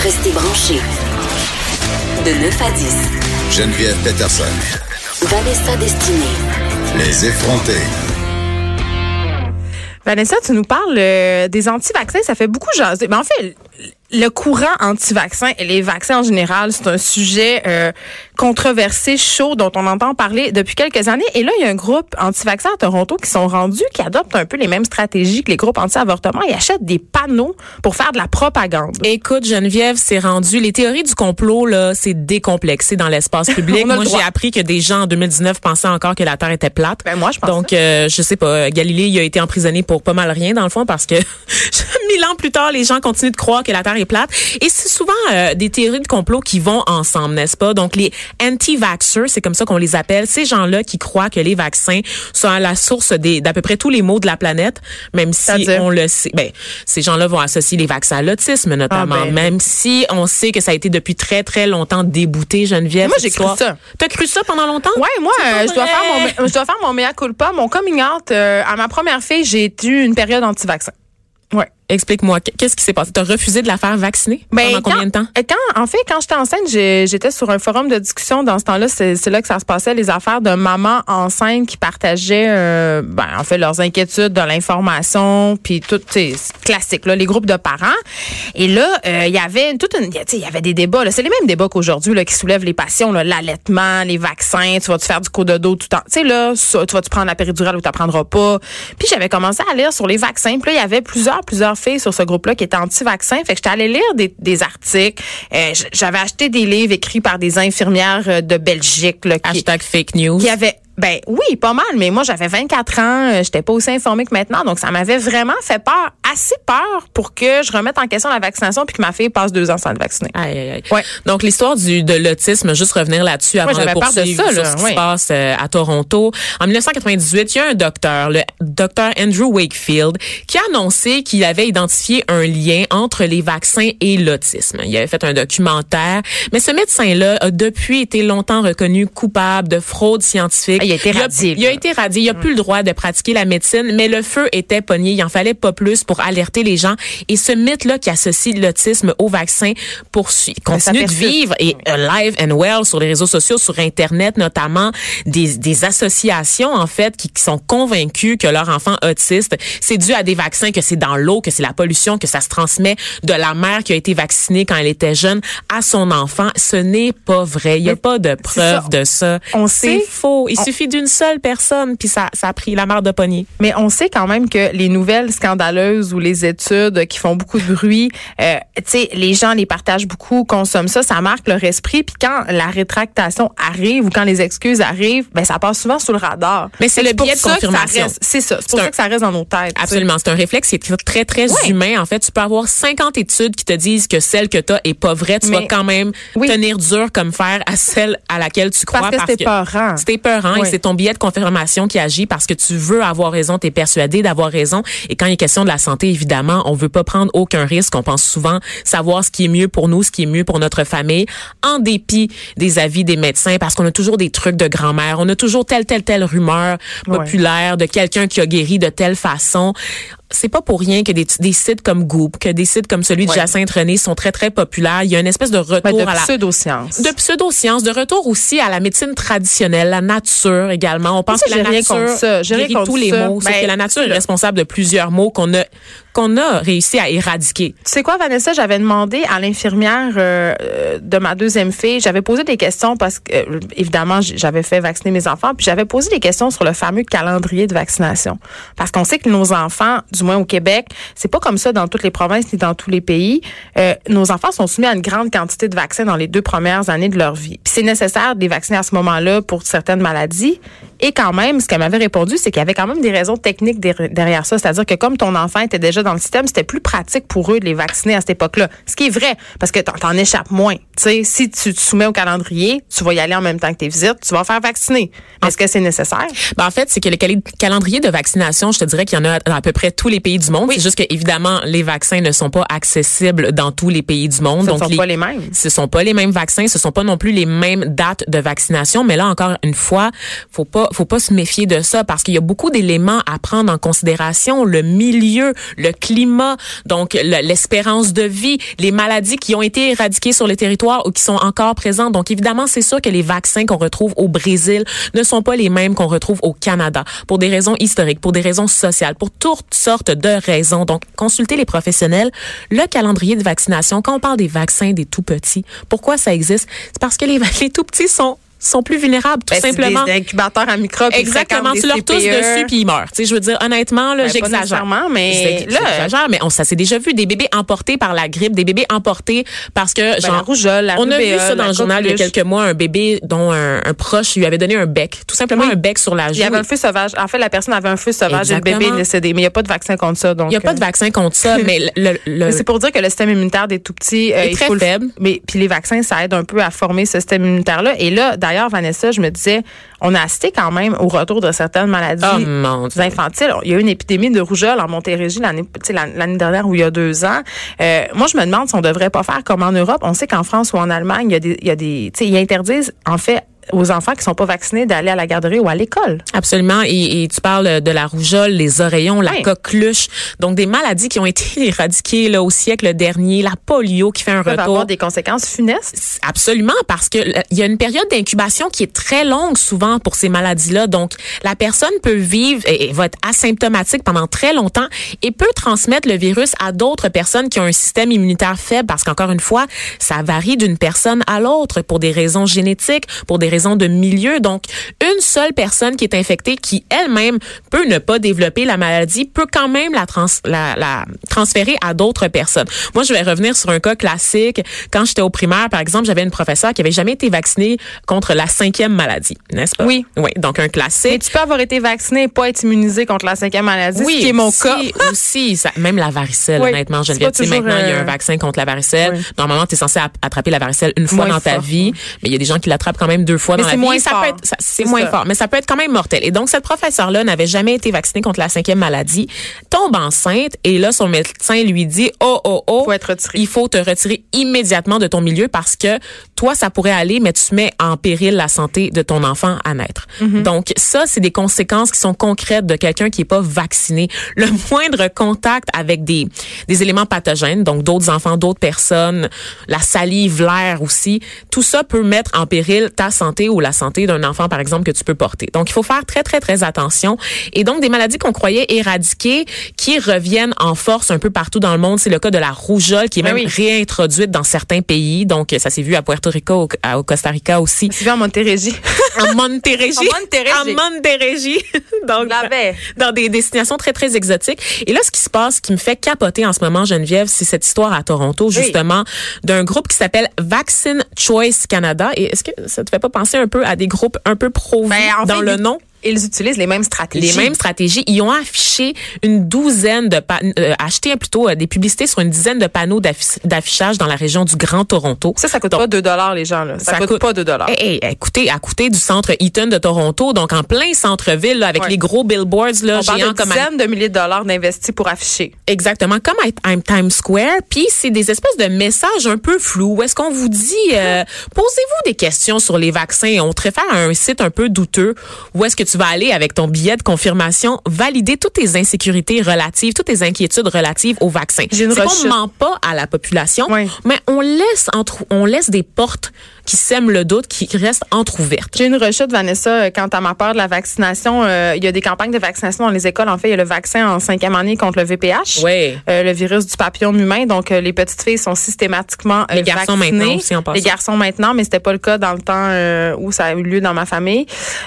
Restez branchés. De 9 à 10, Geneviève Peterson. Vanessa Destinée. Les effrontés. Vanessa, tu nous parles euh, des anti-vaccins, ça fait beaucoup jaser. Mais en fait, le courant anti-vaccin et les vaccins en général, c'est un sujet euh, controversé, chaud, dont on entend parler depuis quelques années. Et là, il y a un groupe anti-vaccin à Toronto qui sont rendus, qui adoptent un peu les mêmes stratégies que les groupes anti-avortement. Ils achètent des panneaux pour faire de la propagande. Écoute, Geneviève, c'est rendu. Les théories du complot, là, c'est décomplexé dans l'espace public. Le Moi, j'ai appris que des gens en 2019 pensaient encore que la Terre était plate. Ben, moi, je pense Donc, euh, je sais pas. Galilée, il a été emprisonné pour pas mal rien, dans le fond, parce que mille ans plus tard, les gens continuent de croire que la Terre est plate. Et c'est souvent euh, des théories de complot qui vont ensemble, n'est-ce pas? Donc, les anti-vaxxers, c'est comme ça qu'on les appelle, ces gens-là qui croient que les vaccins sont à la source d'à peu près tous les maux de la planète, même si on le sait. Ben, ces gens-là vont associer les vaccins à l'autisme, notamment, Ah, ben. même si on sait que ça a été depuis très, très longtemps débouté, Geneviève. Moi, j'ai cru ça. T'as cru ça pendant longtemps? Ouais, moi, euh, je dois faire mon, je dois faire mon mea culpa, mon coming out. euh, à ma première fille, j'ai eu une période anti-vaccin. Ouais. Explique-moi, qu'est-ce qui s'est passé? T'as refusé de la faire vacciner? Ben, pendant combien de temps? Quand, en fait, quand j'étais enceinte, j'étais sur un forum de discussion. Dans ce temps-là, c'est là que ça se passait, les affaires de mamans enceintes qui partageaient, euh, ben, en fait, leurs inquiétudes, de l'information, puis tout, tu sais, c'est classique, là, les groupes de parents. Et là, euh, il y avait toute une, tu il y avait des débats. là. C'est les mêmes débats qu'aujourd'hui, là, qui soulèvent les passions, là, l'allaitement, les vaccins. Tu vas-tu faire du coup de dos tout le temps, tu sais là, tu vas-tu prendre la péridurale ou tu prendras pas? Puis j'avais commencé à lire sur les vaccins. Puis là, il y avait plusieurs, plusieurs filles sur ce groupe-là qui étaient anti-vaccins. Fait que j'étais allée lire des, des articles. Euh, j'avais acheté des livres écrits par des infirmières euh, de Belgique là, qui, Hashtag fake news. qui avaient ben oui, pas mal, mais moi j'avais 24 ans, euh, j'étais pas aussi informée que maintenant, donc ça m'avait vraiment fait peur, assez peur pour que je remette en question la vaccination puis que ma fille passe deux ans sans être vaccinée. Aïe, aïe, aïe. Ouais. Donc l'histoire du de l'autisme, juste revenir là-dessus avant Ouais, de peur de poursuivre ça, sur là, ce qui se passe euh, à Toronto. En 1998, il y a un docteur, le docteur Andrew Wakefield, qui a annoncé qu'il avait identifié un lien entre les vaccins et l'autisme. Il avait fait un documentaire, mais ce médecin-là a depuis été longtemps reconnu coupable de fraude scientifique. Il a été radié, Il a, été radié. Il a plus le droit de pratiquer la médecine, mais le feu était pogné. Il en fallait pas plus pour alerter les gens. Et ce mythe-là qui associe l'autisme au vaccin poursuit, Ben, continue de vivre et alive and well sur les réseaux sociaux, sur Internet notamment, des, des associations en fait qui, qui sont convaincus que leur enfant autiste, c'est dû à des vaccins, que c'est dans l'eau, que c'est la pollution, que ça se transmet de la mère qui a été vaccinée quand elle était jeune à son enfant. Ce n'est pas vrai. Il n'y a pas de ça. preuve de ça. On C'est sait- faux. Il on- suffit d'une seule personne, puis ça, ça a pris la mère de poignée. Mais on sait quand même que les nouvelles scandaleuses ou les études qui font beaucoup de bruit, euh, tu sais, les gens les partagent beaucoup, consomment ça, ça marque leur esprit. Puis quand la rétractation arrive ou quand les excuses arrivent, ben ça passe souvent sous le radar. Mais c'est le biais de confirmation. C'est ça. C'est pour ça que ça reste dans nos têtes. Absolument. C'est un réflexe qui est très, très Ouais. humain. En fait, tu peux avoir 50 études qui te disent que celle que tu as est pas vraie. Tu Mais- vas quand même Oui. tenir dur comme fer à celle à laquelle tu crois. Parce que c'est épeurant. C'est épeurant et c'est ton billet de confirmation qui agit parce que tu veux avoir raison, tu es persuadé d'avoir raison. Et quand il est question de la santé, évidemment, on veut pas prendre aucun risque. On pense souvent savoir ce qui est mieux pour nous, ce qui est mieux pour notre famille, en dépit des avis des médecins, parce qu'on a toujours des trucs de grand-mère. On a toujours telle, telle, telle rumeur Ouais. populaire de quelqu'un qui a guéri de telle façon. C'est pas pour rien que des, des sites comme Goop, que des sites comme celui de Ouais. Jacinthe René sont très, très populaires. Il y a une espèce de retour de à la pseudo-science. de pseudosciences, de retour aussi à la médecine traditionnelle, la nature également. On pense Ça, que la rien nature contre ça. J'ai rien contre tous les ça. maux, Ben, que la nature est responsable de plusieurs maux qu'on a qu'on a réussi à éradiquer? Tu sais quoi, Vanessa, j'avais demandé à l'infirmière euh, euh, de ma deuxième fille, j'avais posé des questions parce que, euh, évidemment, j'avais fait vacciner mes enfants, puis j'avais posé des questions sur le fameux calendrier de vaccination. Parce qu'on sait que nos enfants, du moins au Québec, c'est pas comme ça dans toutes les provinces ni dans tous les pays. Nos enfants sont soumis à une grande quantité de vaccins dans les deux premières années de leur vie. Puis c'est nécessaire de les vacciner à ce moment-là pour certaines maladies. Et quand même, ce qu'elle m'avait répondu, c'est qu'il y avait quand même des raisons techniques der- derrière ça. C'est-à-dire que comme ton enfant était déjà dans le système, c'était plus pratique pour eux de les vacciner à cette époque-là. Ce qui est vrai, parce que t'en, échappes moins. Tu sais, si tu te soumets au calendrier, tu vas y aller en même temps que tes visites, tu vas faire vacciner. Est-ce que c'est nécessaire? Ben, en fait, c'est que le calendrier de vaccination, je te dirais qu'il y en a dans à peu près tous les pays du monde. C'est juste que évidemment, les vaccins ne sont pas accessibles dans tous les pays du monde. Ce ne sont pas les mêmes. Ce sont pas les mêmes vaccins, ce sont pas non plus les mêmes dates de vaccination. Mais là encore une fois, faut pas, faut pas se méfier de ça parce qu'il y a beaucoup d'éléments à prendre en considération le milieu, le climat, donc le- l'espérance de vie, les maladies qui ont été éradiquées sur le territoire ou qui sont encore présentes. Donc évidemment, c'est sûr que les vaccins qu'on retrouve au Brésil ne sont pas les mêmes qu'on retrouve au Canada pour des raisons historiques, pour des raisons sociales, pour toutes sortes de raisons. Donc consultez les professionnels. Le calendrier de vaccination, quand on parle des vaccins des tout petits, pourquoi ça existe? C'est parce que les, les tout petits sont sont plus vulnérables tout Ben, c'est simplement. des incubateurs à microbes. Exactement, tu leur des tousses dessus puis ils meurent. Tu sais, je veux dire honnêtement là, Ben, j'exagère. mais là- j'exagère, mais on ça s'est déjà vu des bébés emportés par la grippe, des bébés emportés parce que Ben, genre la rougeole, la on a vu ça dans le journal il y a quelques mois un bébé dont un, un proche lui avait donné un bec, tout simplement Oui. un bec sur la joue. Il y avait un feu sauvage. En fait, la personne avait un feu sauvage et le bébé est décédé. Mais il n'y a pas de vaccin contre ça. Donc, Il y a pas de euh, vaccin contre ça, mais le, le- c'est pour dire que le système immunitaire des tout petits euh, Est très faible. Mais puis les vaccins, ça aide un peu à former ce système immunitaire-là. Et là, d'ailleurs, Vanessa, je me disais, on a assisté quand même au retour de certaines maladies Oh infantiles. Il y a eu une épidémie de rougeole en Montérégie l'année, dernière ou il y a deux ans. Euh, moi, je me demande si on devrait pas faire comme en Europe. On sait qu'en France ou en Allemagne, il y a des, il y a des, tu sais, ils interdisent en fait aux enfants qui sont pas vaccinés d'aller à la garderie ou à l'école. Absolument. Et, et tu parles de la rougeole, les oreillons, la Oui. coqueluche. Donc, des maladies qui ont été éradiquées là, au siècle dernier. La polio qui fait un peuvent retour. avoir des conséquences funestes. Absolument, parce que euh, il y a une période d'incubation qui est très longue souvent pour ces maladies-là. Donc, la personne peut vivre et, et va être asymptomatique pendant très longtemps et peut transmettre le virus à d'autres personnes qui ont un système immunitaire faible parce qu'encore une fois, ça varie d'une personne à l'autre pour des raisons génétiques, pour des raisons de milieu. Donc, une seule personne qui est infectée, qui elle-même peut ne pas développer la maladie, peut quand même la, trans la, la transférer à d'autres personnes. Moi, je vais revenir sur un cas classique. Quand j'étais au primaire, par exemple, j'avais une professeure qui avait jamais été vaccinée contre la cinquième maladie, n'est-ce pas? Oui. Oui, donc un Mais classique. tu peux avoir été vacciné et pas être immunisé contre la cinquième maladie, Oui, ce qui est mon aussi, cas. aussi, ça- même la varicelle, Oui, honnêtement, pas Tu sais, maintenant, il y a un euh, vaccin contre la varicelle. Oui. Normalement, tu es censé attraper la varicelle une fois Moins dans ta fort. vie, mais il y a des gens qui l'attrapent quand même deux fois Mais dans la c'est vie. moins ça fort. peut être, c'est moins ça. fort, mais ça peut être quand même mortel. Et donc, cette professeure-là n'avait jamais été vaccinée contre la cinquième maladie, tombe enceinte, et là, son médecin lui dit, oh, oh, oh. Faut être retiré. Il faut te retirer immédiatement de ton milieu parce que toi, ça pourrait aller, mais tu mets en péril la santé de ton enfant à naître. Mm-hmm. Donc, ça, c'est des conséquences qui sont concrètes de quelqu'un qui est pas vacciné. Le moindre contact avec des, des éléments pathogènes, donc d'autres enfants, d'autres personnes, la salive, l'air aussi, tout ça peut mettre en péril ta santé ou la santé d'un enfant, par exemple, que tu peux porter. Donc, il faut faire très, très, très attention. Et donc, des maladies qu'on croyait éradiquées qui reviennent en force un peu partout dans le monde, c'est le cas de la rougeole qui est Ben même oui. réintroduite dans certains pays. Donc, ça s'est vu à Puerto Rico, au, Costa Rica aussi. Tu vis en Montérégie. En Montérégie. En Montérégie. En Montérégie. Donc, dans des destinations très, très exotiques. Et là, ce qui se passe, ce qui me fait capoter en ce moment, Geneviève, c'est cette histoire à Toronto, justement, d'un groupe qui s'appelle Vaccine Choice Canada. Et est-ce que ça te fait pas penser un peu à des groupes un peu pro-vie Ben, en dans fait, le nom? Ils utilisent les mêmes stratégies. les mêmes stratégies. Ils ont affiché une douzaine de euh, acheté plutôt euh, des publicités sur une dizaine de panneaux d'affi- d'affichage dans la région du Grand Toronto. Ça, ça coûte Donc, pas 2 dollars, les gens, là. Ça, coûte, pas 2 dollars. Hey, hey, écoutez, à côté du centre Eaton de Toronto, donc en plein centre-ville, avec Ouais. les gros billboards là, On parle géants de comme à- dizaines de milliers de dollars d'investis pour afficher. Exactement, comme à, à Times Square. Puis c'est des espèces de messages un peu flous. Où est-ce qu'on vous dit, euh, posez-vous des questions sur les vaccins. On te réfère à un site un peu douteux. Où est-ce que tu vas aller avec ton billet de confirmation, valider toutes tes insécurités relatives, toutes tes inquiétudes relatives au vaccin. C'est qu'on rechute. ment pas à la population, Oui. mais on laisse entre, on laisse des portes qui sèment le doute, qui restent entrouvertes. J'ai une rechute, Vanessa, euh, quant à ma peur de la vaccination. Euh, il y a des campagnes de vaccination dans les écoles. En fait, il y a le vaccin en cinquième année contre le VPH, Ouais. euh, le virus du papillome humain. Donc, euh, les petites filles sont systématiquement euh, Les garçons vaccinées. maintenant aussi, en passant. Les garçons maintenant, mais c'était pas le cas dans le temps où ça a eu lieu dans ma famille.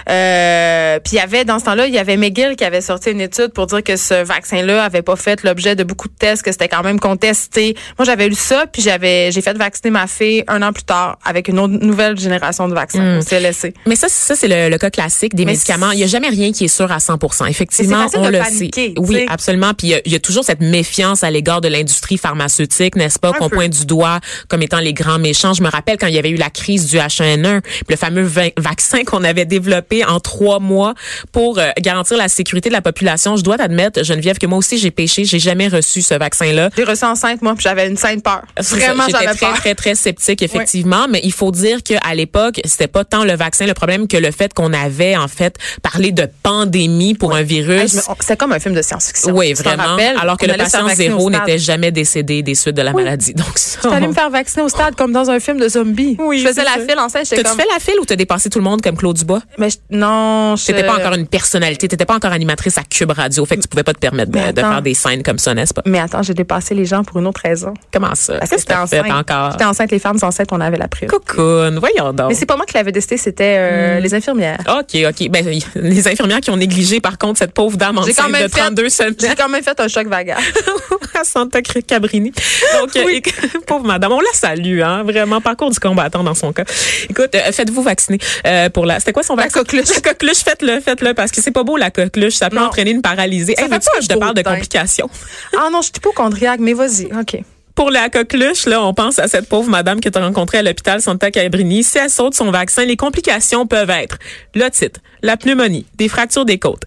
Euh, puis il y avait dans ce temps-là, il y avait McGill qui avait sorti une étude pour dire que ce vaccin-là avait pas fait l'objet de beaucoup de tests, que c'était quand même contesté. Moi, j'avais lu ça, puis j'avais j'ai fait vacciner ma fille un an plus tard avec une autre nouvelle génération de vaccins au CLSC. Mais ça, ça c'est le, le cas classique des Mais médicaments. Il n'y a jamais rien qui est sûr à 100 Effectivement, on de le paniquer, sait. Oui, absolument. Puis il y a- il y, a toujours cette méfiance à l'égard de l'industrie pharmaceutique, n'est-ce pas, qu'on pointe du doigt comme étant les grands méchants. Je me rappelle quand il y avait eu la crise du H1N1, puis le fameux va- vaccin qu'on avait développé en trois mois pour euh, garantir la sécurité de la population. Je dois t'admettre, Geneviève, que moi aussi j'ai péché. J'ai jamais reçu ce vaccin-là. J'ai reçu enceinte, moi, puis j'avais une sainte peur. C'est ça, Vraiment, J'étais j'avais très, peur. très, très sceptique, effectivement. Mais il faut dire qu'à l'époque, c'était pas tant le vaccin le problème que le fait qu'on avait, en fait, parlé de pandémie pour un virus. C'était comme un film de science-fiction. oui, Tu vraiment. Alors que le patient zéro n'était jamais décédé des suites de la maladie. Donc, ça, J'étais allée me faire vacciner au stade comme dans un film de zombies. Oui, je faisais c'est la ça. file enceinte, j'étais T'as-tu comme... fait la file ou t'as dépassé tout le monde comme Claude Dubois? Mais je- non, je... T'étais pas encore une personnalité, t'étais pas encore animatrice à Cube Radio, fait que tu pouvais pas te permettre de, faire des scènes comme ça, n'est-ce pas? Mais attends, j'ai dépassé les gens pour une autre raison. Comment ça? Parce que j'étais enceinte. encore? J'étais enceinte, les femmes enceintes, on avait la prise. Cocoon, voyons donc. Mais c'est pas moi qui l'avais décidé, c'était euh, Hmm. les infirmières. OK, OK. Ben, les infirmières qui ont négligé, par contre, cette pauvre dame J'ai quand enceinte même de 32 semaines. J'ai quand même fait un choc vagal. à Santa Cabrini. Donc, euh, éc- pauvre madame, on la salue, hein, vraiment, parcours du combattant dans son cas. Écoute, euh, faites-vous vacciner euh, pour la... C'était quoi son La vaccin? coqueluche. La coqueluche, faites-le, faites-le, parce que c'est pas beau, la coqueluche. Ça peut Non. entraîner une paralysie. Ça Hey, fait pas que je te parle de complications? ah non, je suis hypochondriaque, mais vas-y. OK. Pour la coqueluche, là, on pense à cette pauvre madame que tu rencontrée à l'hôpital Santa Cabrini. Si elle saute son vaccin, les complications peuvent être l'otite, la pneumonie, des fractures des côtes,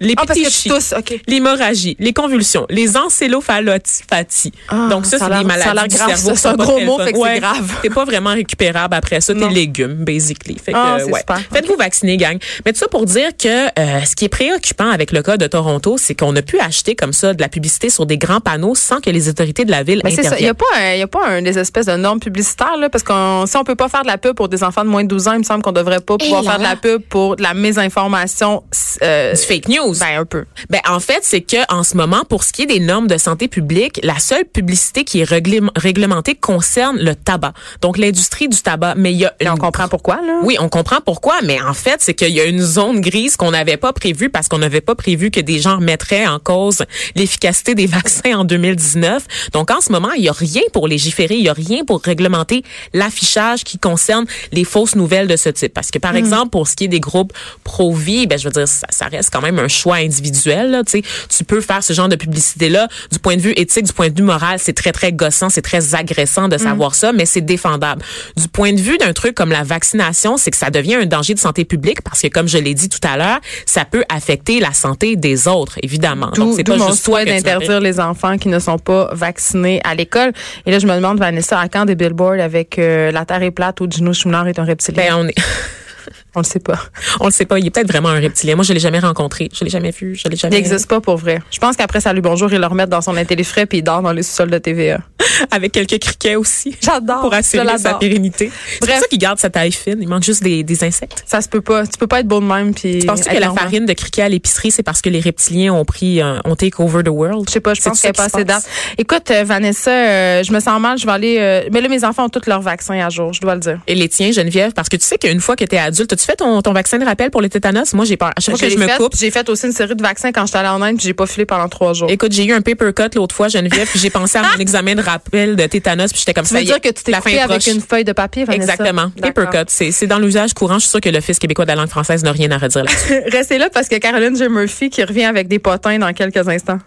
les que pétichis, tousses, OK. l'hémorragie, les convulsions, les encéphalopathies. Ah, Donc ça, c'est des l'air- ça a l'air maladies du cerveau. C'est un gros mot, fait que c'est grave. T'es pas vraiment récupérable après ça. T'es légumes, basically. Fait que, Ah, c'est ouais. super. Faites-vous vacciner, gang. Mais tout ça pour dire que euh, ce qui est préoccupant avec le cas de Toronto, c'est qu'on a pu acheter comme ça de la publicité sur des grands panneaux sans que les autorités de la ville Mais ça. Il n'y interviennent. a pas, un- y a pas un, des espèces de normes publicitaires, là, parce qu'on, si on peut pas faire de la pub pour des enfants de moins de 12 ans, il me semble qu'on devrait pas pouvoir là faire de la pub pour de la mésinformation. Euh, Du fake news. ben, un peu. Ben en fait, c'est que en ce moment, pour ce qui est des normes de santé publique, la seule publicité qui est réglementée concerne le tabac. Donc l'industrie du tabac. Mais il y a on comprend pourquoi, là? Oui, on comprend pourquoi, mais en fait, c'est qu'il y a une zone grise qu'on n'avait pas prévue parce qu'on n'avait pas prévu que des gens remettraient en cause l'efficacité des vaccins en 2019. Donc, en ce moment, il y a rien pour légiférer, il y a rien pour réglementer l'affichage qui concerne les fausses nouvelles de ce type. Parce que, par exemple, pour ce qui est des groupes pro-vie, ben, je veux dire, ça, ça reste quand même un choix individuel, là, tu peux faire ce genre de publicité-là. Du point de vue éthique, du point de vue moral, c'est très, très gossant, c'est très agressant de savoir ça, mais c'est défendable. Du point de vue d'un truc comme la vaccination, c'est que ça devient un danger de santé publique parce que, comme je l'ai dit tout à l'heure, ça peut affecter la santé des autres, évidemment. Donc, c'est pas mon juste souhait d'interdire les enfants qui ne sont pas vaccinés à l'école. Et là, je me demande, Vanessa, à quand des billboards avec euh, La Terre est plate ou Gino Chouinard est un reptilien? Ben, on est, on le sait pas. on le sait pas. Il est peut-être vraiment un reptilien. Moi, je l'ai jamais rencontré. Je l'ai jamais vu. Je l'ai Il jamais. n'existe pas pour vrai. Je pense qu'après Salut Bonjour, ils le remettent dans son intelligent puis il dort dans les sous-sols de TVA. Avec quelques criquets aussi. J'adore. Pour assurer sa pérennité. C'est pour ça qu'il garde sa taille fine. Il manque juste des, des insectes. Ça se peut pas. Tu peux pas être beau de même puis. Tu penses que la farine de criquet à l'épicerie, c'est parce que les reptiliens ont pris, euh, ont take over the world? Je sais pas, je pense qu'elle pas se assez date. Écoute, euh, Vanessa, euh, je me sens mal, je vais aller. mais là, mes enfants ont tous leurs vaccins à jour, je dois le dire. Et les tiens, Geneviève, parce que tu sais qu'une fois que tu es adulte, fait ton, ton vaccin de rappel pour le tétanos? Moi, j'ai peur. À chaque fois que je me fait, coupe, J'ai fait aussi une série de vaccins quand j'étais allée en Inde, puis j'ai pas filé pendant trois jours. Écoute, j'ai eu un paper cut l'autre fois, Geneviève, puis j'ai pensé à mon examen de rappel de tétanos, puis j'étais comme tu ça. veux y dire que tu t'es coupé est avec une feuille de papier, Vanessa? Exactement. Paper cut. C'est c'est dans l'usage courant. Je suis sûre que l'Office québécois de la langue française n'a rien à redire là-dessus. Restez là parce que Caroline J. Murphy qui revient avec des potins dans quelques instants.